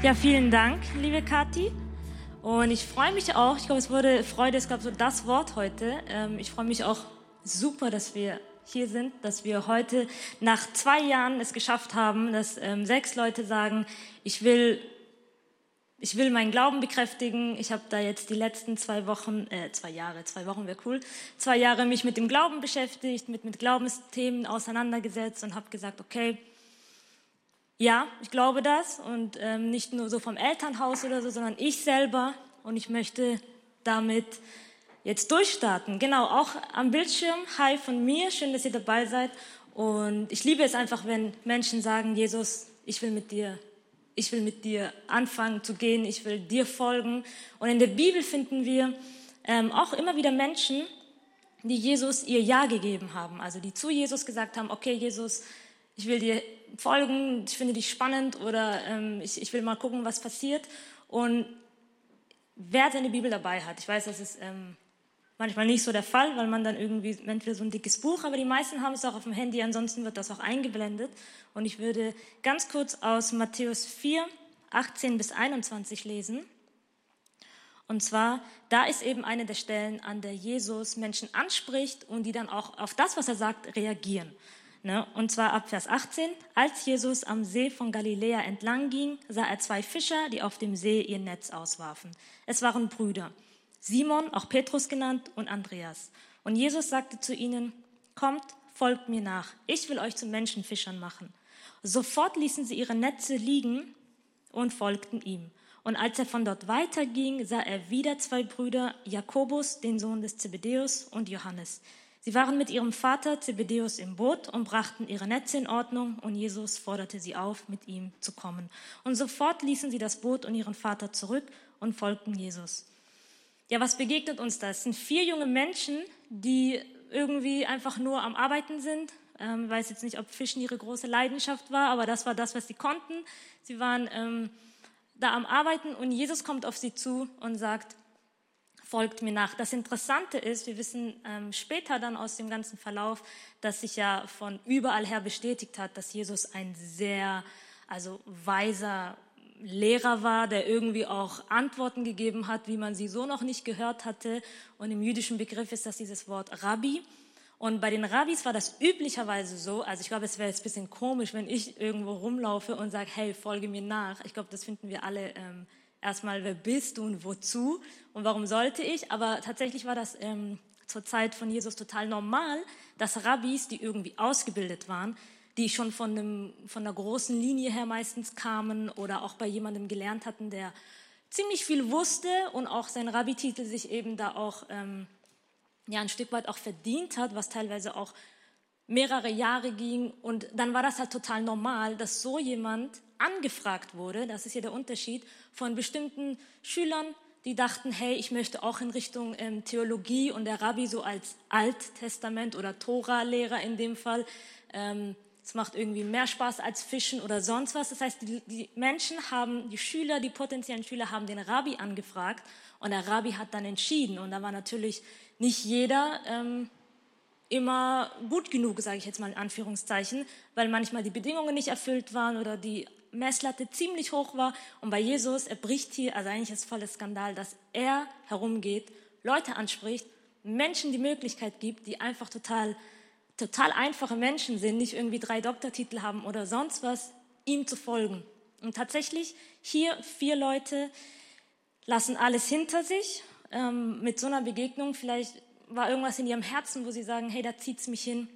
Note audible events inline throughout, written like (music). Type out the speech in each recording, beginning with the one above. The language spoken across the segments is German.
Ja, vielen Dank, liebe Kathi. Und ich freue mich auch, ich glaube, es wurde Freude, ist, glaube so das Wort heute. Ähm, ich freue mich auch super, dass wir hier sind, dass wir heute nach zwei Jahren es geschafft haben, dass ähm, sechs Leute sagen, ich will, ich will meinen Glauben bekräftigen. Ich habe da jetzt die letzten zwei Wochen, äh, zwei Jahre, zwei Wochen wäre cool, zwei Jahre mich mit dem Glauben beschäftigt, mit, mit Glaubensthemen auseinandergesetzt und habe gesagt, okay, ja, ich glaube das und ähm, nicht nur so vom Elternhaus oder so, sondern ich selber und ich möchte damit jetzt durchstarten. Genau, auch am Bildschirm. Hi von mir, schön, dass ihr dabei seid. Und ich liebe es einfach, wenn Menschen sagen, Jesus, ich will mit dir, ich will mit dir anfangen zu gehen, ich will dir folgen. Und in der Bibel finden wir ähm, auch immer wieder Menschen, die Jesus ihr Ja gegeben haben, also die zu Jesus gesagt haben, okay Jesus, ich will dir folgen, ich finde dich spannend oder ähm, ich, ich will mal gucken, was passiert. Und wer seine Bibel dabei hat, ich weiß, das ist ähm, manchmal nicht so der Fall, weil man dann irgendwie entweder so ein dickes Buch, aber die meisten haben es auch auf dem Handy, ansonsten wird das auch eingeblendet. Und ich würde ganz kurz aus Matthäus 4, 18 bis 21 lesen. Und zwar, da ist eben eine der Stellen, an der Jesus Menschen anspricht und die dann auch auf das, was er sagt, reagieren. Ne? Und zwar ab Vers 18. Als Jesus am See von Galiläa entlang ging, sah er zwei Fischer, die auf dem See ihr Netz auswarfen. Es waren Brüder. Simon, auch Petrus genannt, und Andreas. Und Jesus sagte zu ihnen, kommt, folgt mir nach. Ich will euch zu Menschenfischern machen. Sofort ließen sie ihre Netze liegen und folgten ihm. Und als er von dort weiterging, sah er wieder zwei Brüder, Jakobus, den Sohn des Zebedäus, und Johannes. Sie waren mit ihrem Vater Zebedäus im Boot und brachten ihre Netze in Ordnung und Jesus forderte sie auf, mit ihm zu kommen. Und sofort ließen sie das Boot und ihren Vater zurück und folgten Jesus. Ja, was begegnet uns da? Es sind vier junge Menschen, die irgendwie einfach nur am Arbeiten sind. Ähm, ich weiß jetzt nicht, ob Fischen ihre große Leidenschaft war, aber das war das, was sie konnten. Sie waren ähm, da am Arbeiten und Jesus kommt auf sie zu und sagt, folgt mir nach. Das Interessante ist, wir wissen ähm, später dann aus dem ganzen Verlauf, dass sich ja von überall her bestätigt hat, dass Jesus ein sehr, also weiser Lehrer war, der irgendwie auch Antworten gegeben hat, wie man sie so noch nicht gehört hatte. Und im jüdischen Begriff ist das dieses Wort Rabbi. Und bei den Rabbis war das üblicherweise so, also ich glaube, es wäre jetzt ein bisschen komisch, wenn ich irgendwo rumlaufe und sage, hey, folge mir nach. Ich glaube, das finden wir alle ähm, erstmal, wer bist du und wozu und warum sollte ich? Aber tatsächlich war das ähm, zur Zeit von Jesus total normal, dass Rabbis, die irgendwie ausgebildet waren, die schon von, einem, von einer großen Linie her meistens kamen oder auch bei jemandem gelernt hatten, der ziemlich viel wusste und auch sein Rabbititel sich eben da auch ähm, ja, ein Stück weit auch verdient hat, was teilweise auch mehrere Jahre ging. Und dann war das halt total normal, dass so jemand angefragt wurde, das ist ja der Unterschied, von bestimmten Schülern, die dachten, hey, ich möchte auch in Richtung ähm, Theologie und der Rabbi so als Alttestament oder Tora-Lehrer in dem Fall. Ähm, es macht irgendwie mehr Spaß als Fischen oder sonst was. Das heißt, die, die, Menschen haben, die Schüler, die potenziellen Schüler haben den Rabbi angefragt und der Rabbi hat dann entschieden. Und da war natürlich nicht jeder ähm, immer gut genug, sage ich jetzt mal in Anführungszeichen, weil manchmal die Bedingungen nicht erfüllt waren oder die Messlatte ziemlich hoch war. Und bei Jesus, er bricht hier, also eigentlich ist es voller Skandal, dass er herumgeht, Leute anspricht, Menschen die Möglichkeit gibt, die einfach total, total einfache Menschen sind, nicht irgendwie drei Doktortitel haben oder sonst was, ihm zu folgen. Und tatsächlich hier vier Leute lassen alles hinter sich ähm, mit so einer Begegnung. Vielleicht war irgendwas in ihrem Herzen, wo sie sagen, hey, da zieht's mich hin.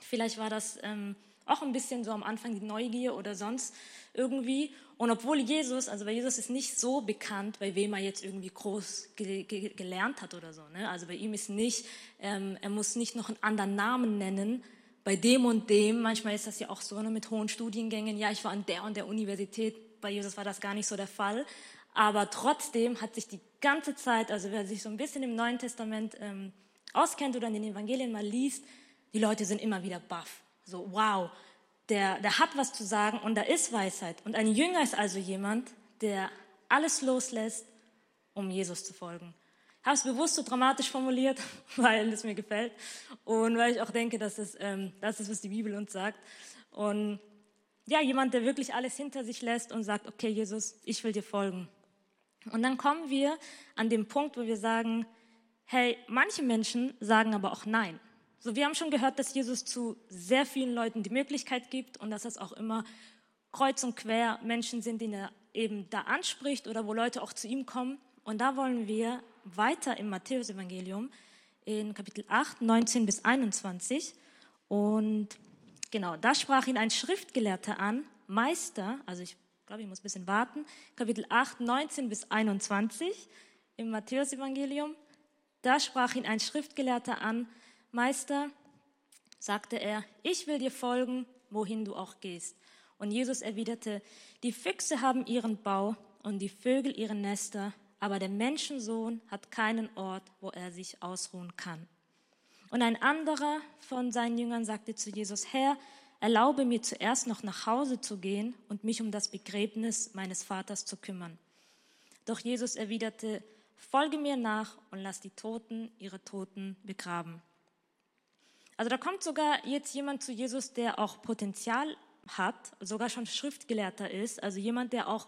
Vielleicht war das ähm, auch ein bisschen so am Anfang die Neugier oder sonst irgendwie. Und obwohl Jesus, also bei Jesus ist nicht so bekannt, bei wem er jetzt irgendwie groß ge ge gelernt hat oder so. Ne? Also bei ihm ist nicht, ähm, er muss nicht noch einen anderen Namen nennen, bei dem und dem. Manchmal ist das ja auch so ne, mit hohen Studiengängen. Ja, ich war an der und der Universität. Bei Jesus war das gar nicht so der Fall. Aber trotzdem hat sich die ganze Zeit, also wer sich so ein bisschen im Neuen Testament ähm, auskennt oder in den Evangelien mal liest, die Leute sind immer wieder baff. So, wow, der, der hat was zu sagen und da ist Weisheit. Und ein Jünger ist also jemand, der alles loslässt, um Jesus zu folgen. Ich habe es bewusst so dramatisch formuliert, (laughs) weil es mir gefällt und weil ich auch denke, dass es, ähm, das ist, was die Bibel uns sagt. Und ja, jemand, der wirklich alles hinter sich lässt und sagt, okay, Jesus, ich will dir folgen. Und dann kommen wir an den Punkt, wo wir sagen, hey, manche Menschen sagen aber auch nein. So, wir haben schon gehört, dass Jesus zu sehr vielen Leuten die Möglichkeit gibt und dass es auch immer kreuz und quer Menschen sind, die er eben da anspricht oder wo Leute auch zu ihm kommen. Und da wollen wir weiter im Matthäusevangelium in Kapitel 8, 19 bis 21. Und genau, da sprach ihn ein Schriftgelehrter an, Meister, also ich glaube, ich muss ein bisschen warten, Kapitel 8, 19 bis 21 im Matthäusevangelium. Da sprach ihn ein Schriftgelehrter an, Meister, sagte er, ich will dir folgen, wohin du auch gehst. Und Jesus erwiderte, die Füchse haben ihren Bau und die Vögel ihre Nester, aber der Menschensohn hat keinen Ort, wo er sich ausruhen kann. Und ein anderer von seinen Jüngern sagte zu Jesus, Herr, erlaube mir zuerst noch nach Hause zu gehen und mich um das Begräbnis meines Vaters zu kümmern. Doch Jesus erwiderte, folge mir nach und lass die Toten ihre Toten begraben. Also da kommt sogar jetzt jemand zu Jesus, der auch Potenzial hat, sogar schon Schriftgelehrter ist, also jemand, der auch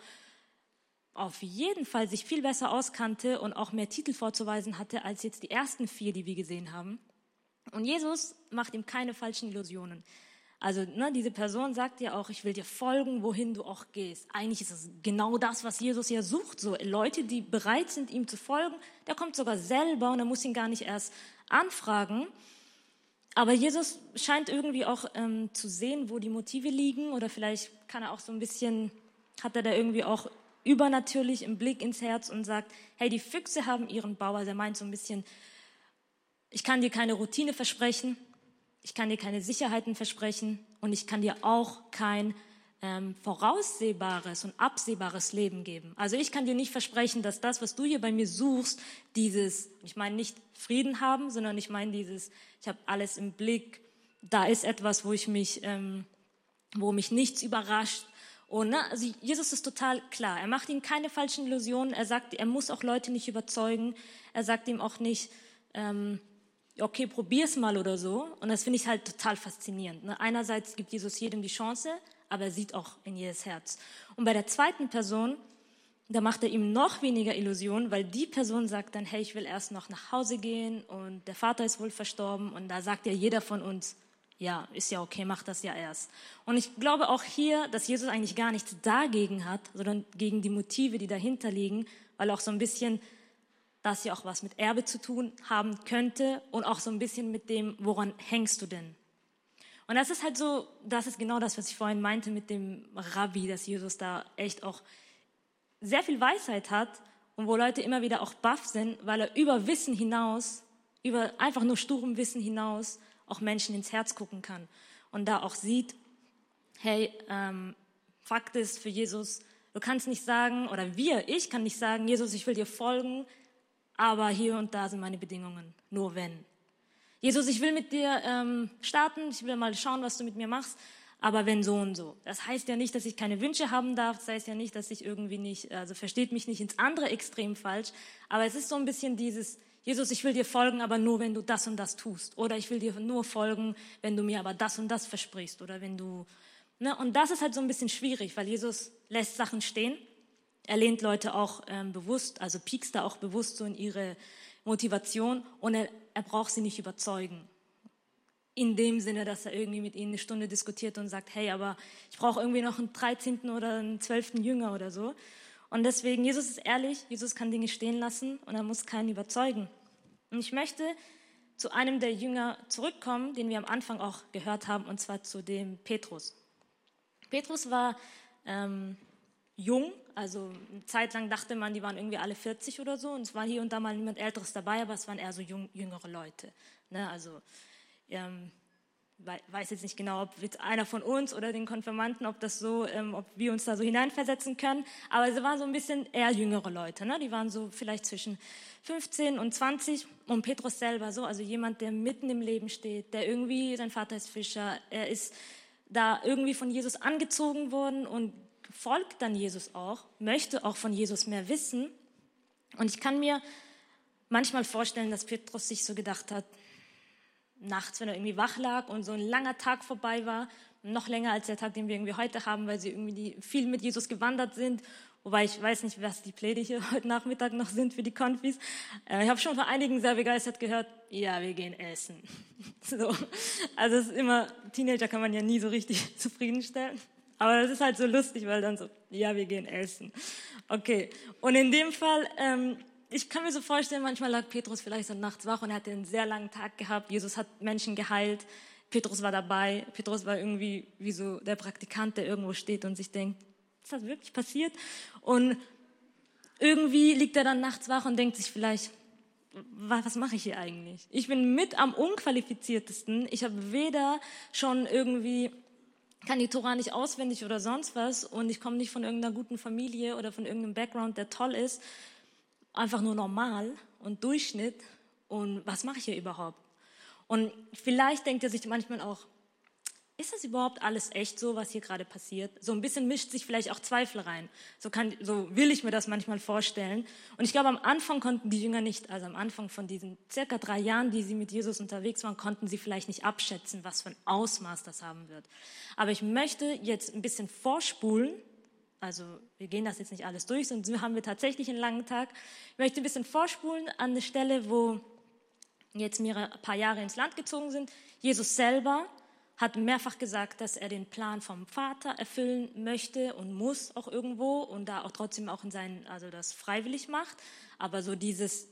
auf jeden Fall sich viel besser auskannte und auch mehr Titel vorzuweisen hatte als jetzt die ersten vier, die wir gesehen haben. Und Jesus macht ihm keine falschen Illusionen. Also ne, diese Person sagt ja auch, ich will dir folgen, wohin du auch gehst. Eigentlich ist es genau das, was Jesus ja sucht. So Leute, die bereit sind, ihm zu folgen. Der kommt sogar selber und er muss ihn gar nicht erst anfragen. Aber Jesus scheint irgendwie auch ähm, zu sehen, wo die Motive liegen. Oder vielleicht kann er auch so ein bisschen, hat er da irgendwie auch übernatürlich im Blick ins Herz und sagt, hey, die Füchse haben ihren Bau. Also er meint so ein bisschen, ich kann dir keine Routine versprechen, ich kann dir keine Sicherheiten versprechen. Und ich kann dir auch kein ähm, voraussehbares und absehbares Leben geben. Also ich kann dir nicht versprechen, dass das, was du hier bei mir suchst, dieses, ich meine nicht Frieden haben, sondern ich meine dieses, ich habe alles im Blick, da ist etwas, wo ich mich, ähm, wo mich nichts überrascht. Und ne, also Jesus ist total klar. Er macht ihm keine falschen Illusionen. Er sagt, er muss auch Leute nicht überzeugen. Er sagt ihm auch nicht, ähm, okay, probier's mal oder so. Und das finde ich halt total faszinierend. Ne? Einerseits gibt Jesus jedem die Chance, aber er sieht auch in jedes Herz. Und bei der zweiten Person, da macht er ihm noch weniger Illusionen, weil die Person sagt dann, hey, ich will erst noch nach Hause gehen und der Vater ist wohl verstorben und da sagt ja jeder von uns, ja, ist ja okay, mach das ja erst. Und ich glaube auch hier, dass Jesus eigentlich gar nichts dagegen hat, sondern gegen die Motive, die dahinter liegen, weil auch so ein bisschen das ja auch was mit Erbe zu tun haben könnte und auch so ein bisschen mit dem, woran hängst du denn? Und das ist halt so, das ist genau das, was ich vorhin meinte mit dem Rabbi, dass Jesus da echt auch sehr viel Weisheit hat und wo Leute immer wieder auch baff sind, weil er über Wissen hinaus, über einfach nur sturem Wissen hinaus auch Menschen ins Herz gucken kann und da auch sieht, hey, ähm, Fakt ist für Jesus, du kannst nicht sagen, oder wir, ich kann nicht sagen, Jesus, ich will dir folgen, aber hier und da sind meine Bedingungen, nur wenn. Jesus, ich will mit dir ähm, starten, ich will mal schauen, was du mit mir machst, aber wenn so und so. Das heißt ja nicht, dass ich keine Wünsche haben darf, das heißt ja nicht, dass ich irgendwie nicht, also versteht mich nicht ins andere Extrem falsch, aber es ist so ein bisschen dieses, Jesus, ich will dir folgen, aber nur wenn du das und das tust. Oder ich will dir nur folgen, wenn du mir aber das und das versprichst. Oder wenn du, ne? Und das ist halt so ein bisschen schwierig, weil Jesus lässt Sachen stehen. Er lehnt Leute auch ähm, bewusst, also piekst da auch bewusst so in ihre Motivation und er, er braucht sie nicht überzeugen. In dem Sinne, dass er irgendwie mit ihnen eine Stunde diskutiert und sagt, hey, aber ich brauche irgendwie noch einen 13. oder einen 12. Jünger oder so. Und deswegen, Jesus ist ehrlich, Jesus kann Dinge stehen lassen und er muss keinen überzeugen. Und ich möchte zu einem der Jünger zurückkommen, den wir am Anfang auch gehört haben, und zwar zu dem Petrus. Petrus war ähm, jung, also eine Zeit lang dachte man, die waren irgendwie alle 40 oder so und es war hier und da mal niemand Älteres dabei, aber es waren eher so jung, jüngere Leute. Ne? Also ähm, weiß jetzt nicht genau, ob jetzt einer von uns oder den Konfirmanten, ob das so, ähm, ob wir uns da so hineinversetzen können, aber es waren so ein bisschen eher jüngere Leute. Ne? Die waren so vielleicht zwischen 15 und 20 und Petrus selber so, also jemand, der mitten im Leben steht, der irgendwie, sein Vater ist Fischer, er ist da irgendwie von Jesus angezogen worden und folgt dann Jesus auch, möchte auch von Jesus mehr wissen. Und ich kann mir manchmal vorstellen, dass Petrus sich so gedacht hat, nachts, wenn er irgendwie wach lag und so ein langer Tag vorbei war, noch länger als der Tag, den wir irgendwie heute haben, weil sie irgendwie viel mit Jesus gewandert sind. Wobei ich weiß nicht, was die Pläne hier (laughs) heute Nachmittag noch sind für die Konfis. Äh, ich habe schon von einigen sehr begeistert gehört, ja, wir gehen essen. (laughs) So. Also es ist immer, Teenager kann man ja nie so richtig (laughs) zufriedenstellen. Aber das ist halt so lustig, weil dann so, ja, wir gehen essen. Okay. Und in dem Fall, ähm, ich kann mir so vorstellen, manchmal lag Petrus vielleicht so nachts wach und er hatte einen sehr langen Tag gehabt. Jesus hat Menschen geheilt. Petrus war dabei. Petrus war irgendwie wie so der Praktikant, der irgendwo steht und sich denkt, ist das wirklich passiert? Und irgendwie liegt er dann nachts wach und denkt sich vielleicht, was mache ich hier eigentlich? Ich bin mit am unqualifiziertesten. Ich habe weder schon irgendwie, kann die Tora nicht auswendig oder sonst was und ich komme nicht von irgendeiner guten Familie oder von irgendeinem Background, der toll ist. Einfach nur normal und Durchschnitt. Und was mache ich hier überhaupt? Und vielleicht denkt er sich manchmal auch, ist das überhaupt alles echt so, was hier gerade passiert? So ein bisschen mischt sich vielleicht auch Zweifel rein. So, kann, so will ich mir das manchmal vorstellen. Und ich glaube, am Anfang konnten die Jünger nicht, also am Anfang von diesen circa drei Jahren, die sie mit Jesus unterwegs waren, konnten sie vielleicht nicht abschätzen, was für ein Ausmaß das haben wird. Aber ich möchte jetzt ein bisschen vorspulen. Also wir gehen das jetzt nicht alles durch, sonst haben wir tatsächlich einen langen Tag. Ich möchte ein bisschen vorspulen an eine Stelle, wo jetzt mehrere paar Jahre ins Land gezogen sind. Jesus selber hat mehrfach gesagt, dass er den Plan vom Vater erfüllen möchte und muss auch irgendwo und da auch trotzdem auch in seinen, also das freiwillig macht. Aber so dieses,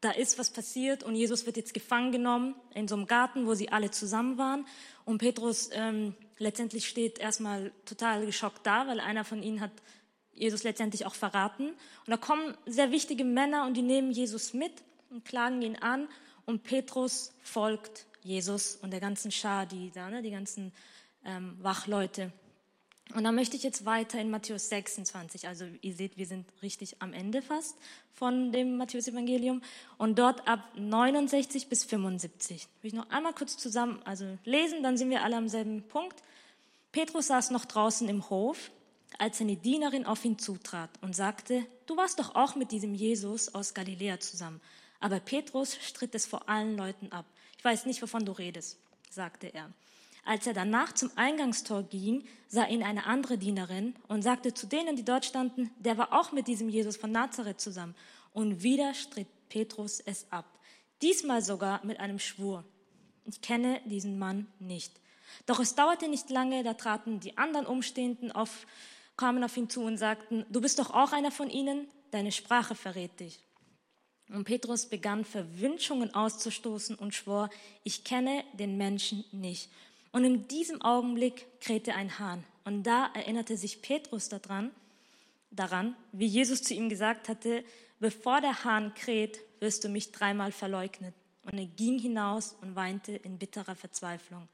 da ist was passiert und Jesus wird jetzt gefangen genommen in so einem Garten, wo sie alle zusammen waren. Und Petrus ähm, letztendlich steht erstmal total geschockt da, weil einer von ihnen hat Jesus letztendlich auch verraten. Und da kommen sehr wichtige Männer und die nehmen Jesus mit und klagen ihn an und Petrus folgt Jesus und der ganzen Schar, die da, ne, die ganzen ähm, Wachleute. Und dann möchte ich jetzt weiter in Matthäus 26, also ihr seht, wir sind richtig am Ende fast von dem Matthäus-Evangelium und dort ab 69 bis 75. Will ich noch einmal kurz zusammen, also lesen, dann sind wir alle am selben Punkt. Petrus saß noch draußen im Hof, als eine Dienerin auf ihn zutrat und sagte, du warst doch auch mit diesem Jesus aus Galiläa zusammen. Aber Petrus stritt es vor allen Leuten ab. Ich weiß nicht, wovon du redest, sagte er. Als er danach zum Eingangstor ging, sah ihn eine andere Dienerin und sagte zu denen, die dort standen, der war auch mit diesem Jesus von Nazareth zusammen. Und wieder stritt Petrus es ab. Diesmal sogar mit einem Schwur. Ich kenne diesen Mann nicht. Doch es dauerte nicht lange, da traten die anderen Umstehenden auf, kamen auf ihn zu und sagten, du bist doch auch einer von ihnen, deine Sprache verrät dich. Und Petrus begann Verwünschungen auszustoßen und schwor, ich kenne den Menschen nicht. Und in diesem Augenblick krähte ein Hahn. Und da erinnerte sich Petrus daran, daran, wie Jesus zu ihm gesagt hatte, bevor der Hahn kräht, wirst du mich dreimal verleugnen. Und er ging hinaus und weinte in bitterer Verzweiflung.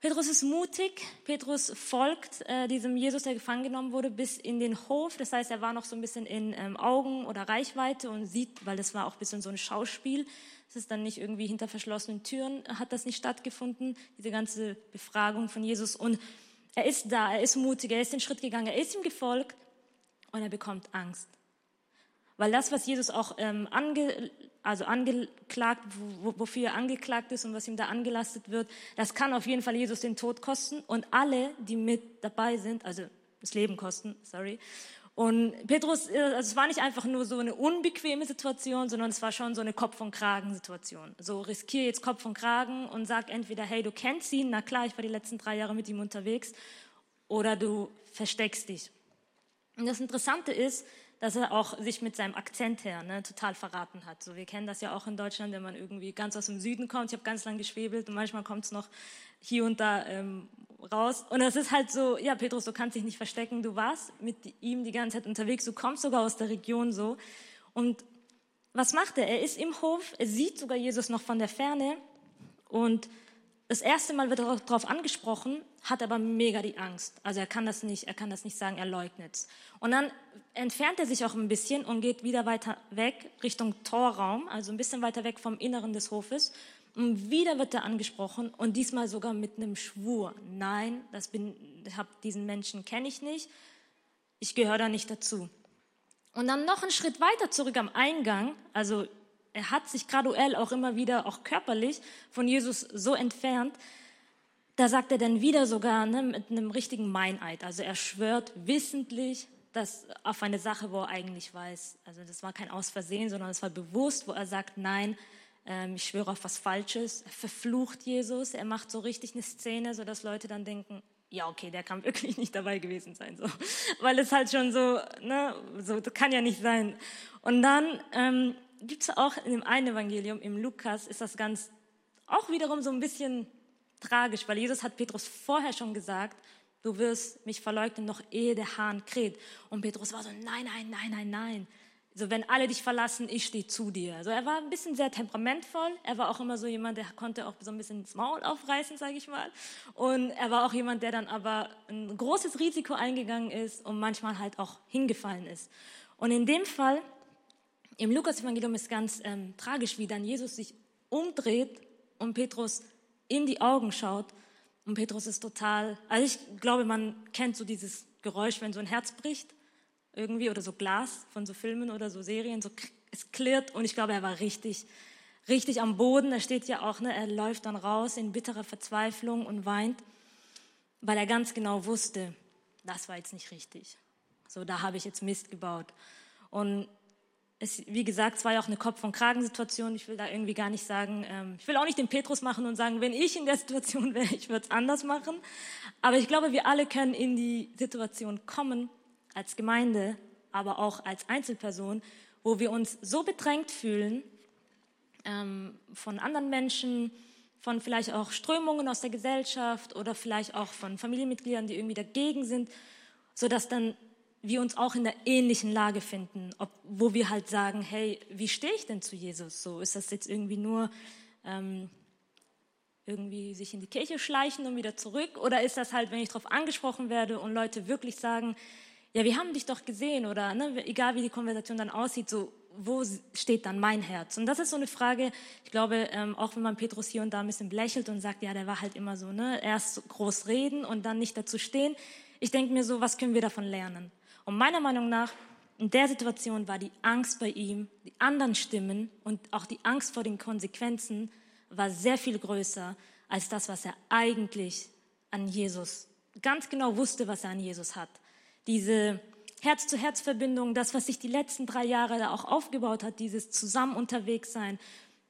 Petrus ist mutig. Petrus folgt äh, diesem Jesus, der gefangen genommen wurde, bis in den Hof. Das heißt, er war noch so ein bisschen in ähm, Augen oder Reichweite und sieht, weil das war auch ein bisschen so ein Schauspiel. Es ist dann nicht irgendwie hinter verschlossenen Türen, hat das nicht stattgefunden, diese ganze Befragung von Jesus. Und er ist da, er ist mutig, er ist den Schritt gegangen, er ist ihm gefolgt und er bekommt Angst. Weil das, was Jesus auch ähm, ange, also angeklagt, wofür er angeklagt ist und was ihm da angelastet wird, das kann auf jeden Fall Jesus den Tod kosten und alle, die mit dabei sind, also das Leben kosten, sorry. Und Petrus, äh, also es war nicht einfach nur so eine unbequeme Situation, sondern es war schon so eine Kopf- und Kragen-Situation. So riskiere jetzt Kopf und Kragen und sag entweder, hey, du kennst ihn, na klar, ich war die letzten drei Jahre mit ihm unterwegs, oder du versteckst dich. Und das Interessante ist, dass er auch sich mit seinem Akzent her ne, total verraten hat. So, wir kennen das ja auch in Deutschland, wenn man irgendwie ganz aus dem Süden kommt. Ich habe ganz lang geschwebelt und manchmal kommt es noch hier und da ähm, raus. Und es ist halt so, ja, Petrus, du kannst dich nicht verstecken. Du warst mit ihm die ganze Zeit unterwegs. Du kommst sogar aus der Region so. Und was macht er? Er ist im Hof. Er sieht sogar Jesus noch von der Ferne und das erste Mal wird er darauf angesprochen, hat aber mega die Angst. Also er kann das nicht, er kann das nicht sagen, er leugnet es. Und dann entfernt er sich auch ein bisschen und geht wieder weiter weg Richtung Torraum, also ein bisschen weiter weg vom Inneren des Hofes. Und wieder wird er angesprochen und diesmal sogar mit einem Schwur. Nein, das bin, hab, diesen Menschen kenne ich nicht. Ich gehöre da nicht dazu. Und dann noch einen Schritt weiter zurück am Eingang, also er hat sich graduell auch immer wieder, auch körperlich, von Jesus so entfernt. da sagt er dann wieder sogar ne, mit einem richtigen Meineid. Also er schwört wissentlich dass auf eine Sache, wo er eigentlich weiß. Also das war kein Ausversehen, sondern es war bewusst, wo er sagt, nein, ähm, ich schwöre auf was Falsches. Er verflucht Jesus. Er macht so richtig eine Szene, sodass Leute dann denken, ja, okay, der kann (laughs) wirklich nicht dabei gewesen sein, so. Weil es halt schon so, ne, so, das kann ja nicht sein. Und dann ähm, gibt es auch in dem einen Evangelium, im Lukas, ist das ganz, auch wiederum so ein bisschen tragisch, weil Jesus hat Petrus vorher schon gesagt, du wirst mich verleugnen, noch ehe der Hahn kräht. Und Petrus war so, nein, nein, nein, nein, nein. So, wenn alle dich verlassen, ich stehe zu dir. Also er war ein bisschen sehr temperamentvoll. Er war auch immer so jemand, der konnte auch so ein bisschen ins Maul aufreißen, sage ich mal. Und er war auch jemand, der dann aber ein großes Risiko eingegangen ist und manchmal halt auch hingefallen ist. Und in dem Fall, im Lukas-Evangelium ist ganz ähm, tragisch, wie dann Jesus sich umdreht und Petrus in die Augen schaut. Und Petrus ist total, also ich glaube, man kennt so dieses Geräusch, wenn so ein Herz bricht irgendwie oder so Glas von so Filmen oder so Serien, so es klirrt und ich glaube, er war richtig, richtig am Boden. Er steht ja auch, ne, er läuft dann raus in bitterer Verzweiflung und weint, weil er ganz genau wusste, das war jetzt nicht richtig. So, da habe ich jetzt Mist gebaut. Und es, wie gesagt, es war ja auch eine Kopf- und Kragensituation. Ich will da irgendwie gar nicht sagen, ähm, ich will auch nicht den Petrus machen und sagen, wenn ich in der Situation wäre, ich würde es anders machen. Aber ich glaube, wir alle können in die Situation kommen, als Gemeinde, aber auch als Einzelperson, wo wir uns so bedrängt fühlen ähm, von anderen Menschen, von vielleicht auch Strömungen aus der Gesellschaft oder vielleicht auch von Familienmitgliedern, die irgendwie dagegen sind, so dass dann wir uns auch in der ähnlichen Lage finden, ob, wo wir halt sagen, hey, wie stehe ich denn zu Jesus? So ist das jetzt irgendwie nur ähm, irgendwie sich in die Kirche schleichen und wieder zurück? Oder ist das halt, wenn ich darauf angesprochen werde und Leute wirklich sagen, ja, wir haben dich doch gesehen oder ne, egal wie die Konversation dann aussieht, so wo steht dann mein Herz? Und das ist so eine Frage, ich glaube, ähm, auch wenn man Petrus hier und da ein bisschen belächelt und sagt, ja, der war halt immer so, ne, erst groß reden und dann nicht dazu stehen. Ich denke mir so, was können wir davon lernen? Und meiner Meinung nach, in der Situation war die Angst bei ihm, die anderen Stimmen und auch die Angst vor den Konsequenzen war sehr viel größer als das, was er eigentlich an Jesus ganz genau wusste, was er an Jesus hat diese Herz-zu-Herz-Verbindung, das, was sich die letzten drei Jahre da auch aufgebaut hat, dieses zusammen unterwegs sein,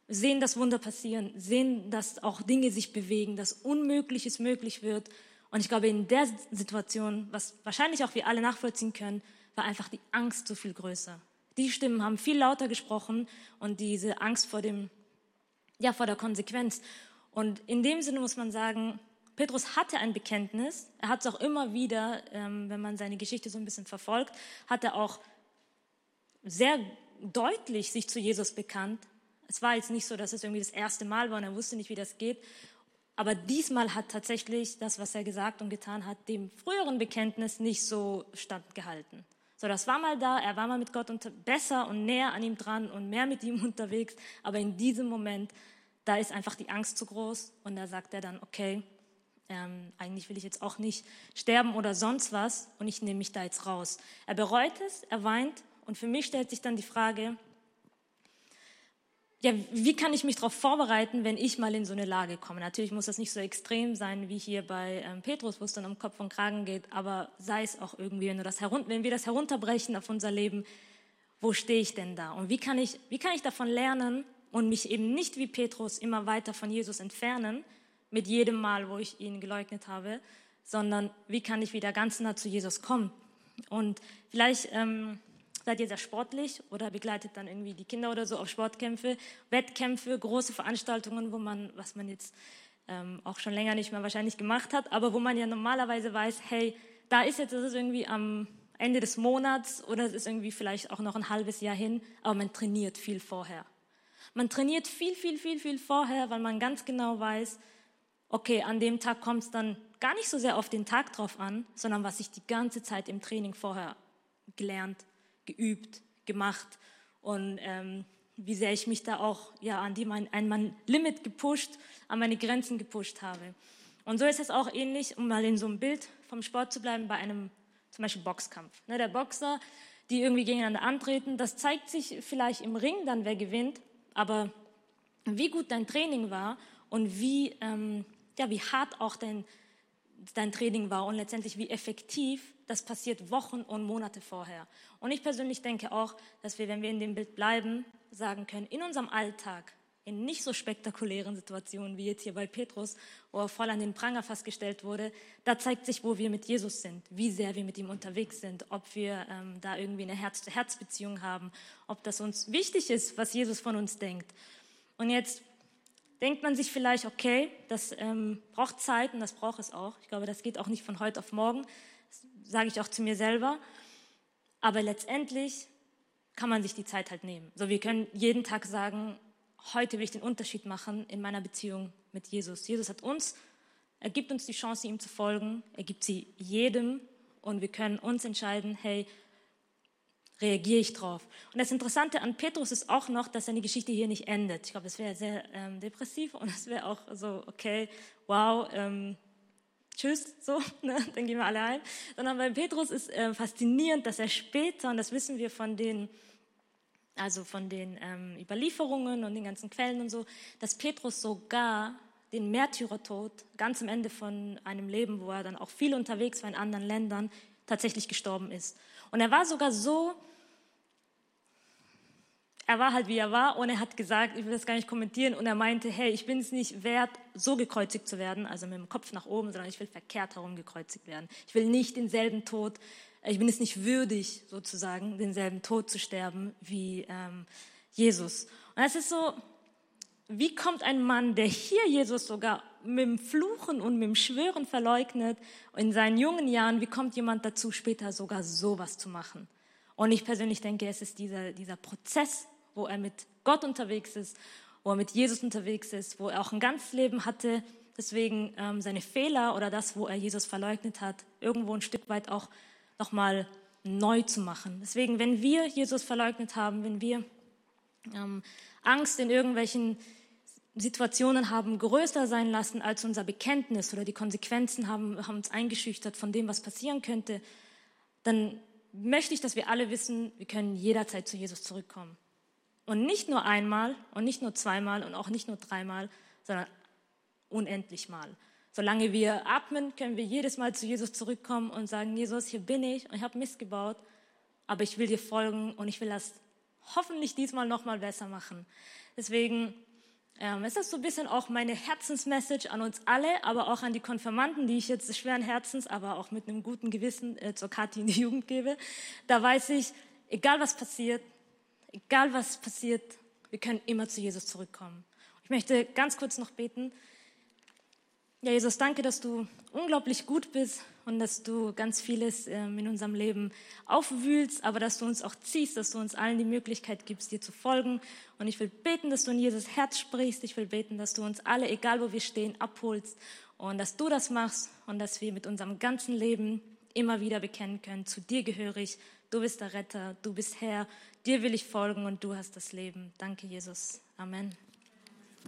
sehen, dass Wunder passieren, sehen, dass auch Dinge sich bewegen, dass Unmögliches möglich wird. Und ich glaube, in der Situation, was wahrscheinlich auch wir alle nachvollziehen können, war einfach die Angst so viel größer. Die Stimmen haben viel lauter gesprochen und diese Angst vor dem, ja, vor der Konsequenz. Und in dem Sinne muss man sagen, Petrus hatte ein Bekenntnis. Er hat es auch immer wieder, ähm, wenn man seine Geschichte so ein bisschen verfolgt, hat er auch sehr deutlich sich zu Jesus bekannt. Es war jetzt nicht so, dass es irgendwie das erste Mal war und er wusste nicht, wie das geht. Aber diesmal hat tatsächlich das, was er gesagt und getan hat, dem früheren Bekenntnis nicht so standgehalten. So, das war mal da, er war mal mit Gott unter, besser und näher an ihm dran und mehr mit ihm (laughs) unterwegs. Aber in diesem Moment, da ist einfach die Angst zu groß und da sagt er dann, okay, ähm, eigentlich will ich jetzt auch nicht sterben oder sonst was und ich nehme mich da jetzt raus. Er bereut es, er weint und für mich stellt sich dann die Frage, ja, wie kann ich mich darauf vorbereiten, wenn ich mal in so eine Lage komme? Natürlich muss das nicht so extrem sein wie hier bei ähm, Petrus, wo es dann um Kopf und Kragen geht, aber sei es auch irgendwie, wenn, das wenn wir das herunterbrechen auf unser Leben, wo stehe ich denn da? Und wie kann ich, wie kann ich davon lernen und mich eben nicht wie Petrus immer weiter von Jesus entfernen, mit jedem Mal, wo ich ihn geleugnet habe, sondern wie kann ich wieder ganz nah zu Jesus kommen? Und vielleicht ähm, seid ihr sehr sportlich oder begleitet dann irgendwie die Kinder oder so auf Sportkämpfe, Wettkämpfe, große Veranstaltungen, wo man, was man jetzt ähm, auch schon länger nicht mehr wahrscheinlich gemacht hat, aber wo man ja normalerweise weiß, hey, da ist jetzt, das ist irgendwie am Ende des Monats oder es ist irgendwie vielleicht auch noch ein halbes Jahr hin, aber man trainiert viel vorher. Man trainiert viel, viel, viel, viel vorher, weil man ganz genau weiß, okay, an dem Tag kommt es dann gar nicht so sehr auf den Tag drauf an, sondern was ich die ganze Zeit im Training vorher gelernt, geübt, gemacht und ähm, wie sehr ich mich da auch ja, an die mein, an mein Limit gepusht, an meine Grenzen gepusht habe. Und so ist es auch ähnlich, um mal in so einem Bild vom Sport zu bleiben, bei einem zum Beispiel Boxkampf. Ne, der Boxer, die irgendwie gegeneinander antreten, das zeigt sich vielleicht im Ring dann, wer gewinnt, aber wie gut dein Training war und wie ähm, ja, wie hart auch dein, dein Training war und letztendlich wie effektiv, das passiert Wochen und Monate vorher. Und ich persönlich denke auch, dass wir, wenn wir in dem Bild bleiben, sagen können, in unserem Alltag, in nicht so spektakulären Situationen wie jetzt hier bei Petrus, wo er voll an den Pranger fast gestellt wurde, da zeigt sich, wo wir mit Jesus sind, wie sehr wir mit ihm unterwegs sind, ob wir ähm, da irgendwie eine Herz-zu-Herz-Beziehung haben, ob das uns wichtig ist, was Jesus von uns denkt. Und jetzt denkt man sich vielleicht, okay, das ähm, braucht Zeit und das braucht es auch. Ich glaube, das geht auch nicht von heute auf morgen, das sage ich auch zu mir selber. Aber letztendlich kann man sich die Zeit halt nehmen. So, wir können jeden Tag sagen, heute will ich den Unterschied machen in meiner Beziehung mit Jesus. Jesus hat uns, er gibt uns die Chance, ihm zu folgen. Er gibt sie jedem und wir können uns entscheiden, hey, reagiere ich drauf? Und das Interessante an Petrus ist auch noch, dass seine Geschichte hier nicht endet. Ich glaube, das wäre sehr ähm, depressiv und es wäre auch so, okay, wow, ähm, tschüss, so, (laughs) ne, dann gehen wir alle heim. Sondern bei Petrus ist äh, faszinierend, dass er später, und das wissen wir von den also von den ähm, Überlieferungen und den ganzen Quellen und so, dass Petrus sogar den Märtyrertod ganz am Ende von einem Leben, wo er dann auch viel unterwegs war in anderen Ländern, tatsächlich gestorben ist. Und er war sogar so, er war halt wie er war und er hat gesagt, ich will das gar nicht kommentieren, und er meinte, hey, ich bin es nicht wert, so gekreuzigt zu werden, also mit dem Kopf nach oben, sondern ich will verkehrt herum gekreuzigt werden. Ich will nicht denselben Tod ich bin es nicht würdig, sozusagen, denselben Tod zu sterben wie ähm, Jesus. Und es ist so, wie kommt ein Mann, der hier Jesus sogar mit dem Fluchen und mit dem Schwören verleugnet, in seinen jungen Jahren, wie kommt jemand dazu, später sogar sowas zu machen? Und ich persönlich denke, es ist dieser, dieser Prozess, wo er mit Gott unterwegs ist, wo er mit Jesus unterwegs ist, wo er auch ein ganzes Leben hatte, deswegen ähm, seine Fehler oder das, wo er Jesus verleugnet hat, irgendwo ein Stück weit auch nochmal neu zu machen. Deswegen, wenn wir Jesus verleugnet haben, wenn wir ähm, Angst in irgendwelchen Situationen haben größer sein lassen als unser Bekenntnis oder die Konsequenzen haben, haben uns eingeschüchtert von dem, was passieren könnte, dann möchte ich, dass wir alle wissen, wir können jederzeit zu Jesus zurückkommen. Und nicht nur einmal und nicht nur zweimal und auch nicht nur dreimal, sondern unendlich mal. Solange wir atmen, können wir jedes Mal zu Jesus zurückkommen und sagen, Jesus, hier bin ich und ich habe Mist gebaut, aber ich will dir folgen und ich will das hoffentlich diesmal nochmal besser machen. Deswegen ähm, ist das so ein bisschen auch meine Herzensmessage an uns alle, aber auch an die Konfirmanden, die ich jetzt schweren Herzens, aber auch mit einem guten Gewissen äh, zur Kathi in die Jugend gebe. Da weiß ich, egal was passiert, egal was passiert, wir können immer zu Jesus zurückkommen. Ich möchte ganz kurz noch beten. Ja, Jesus, danke, dass du unglaublich gut bist und dass du ganz vieles ähm, in unserem Leben aufwühlst, aber dass du uns auch ziehst, dass du uns allen die Möglichkeit gibst, dir zu folgen. Und ich will beten, dass du in Jesus Herz sprichst. Ich will beten, dass du uns alle, egal wo wir stehen, abholst und dass du das machst und dass wir mit unserem ganzen Leben immer wieder bekennen können, zu dir gehöre ich, du bist der Retter, du bist Herr, dir will ich folgen und du hast das Leben. Danke, Jesus. Amen.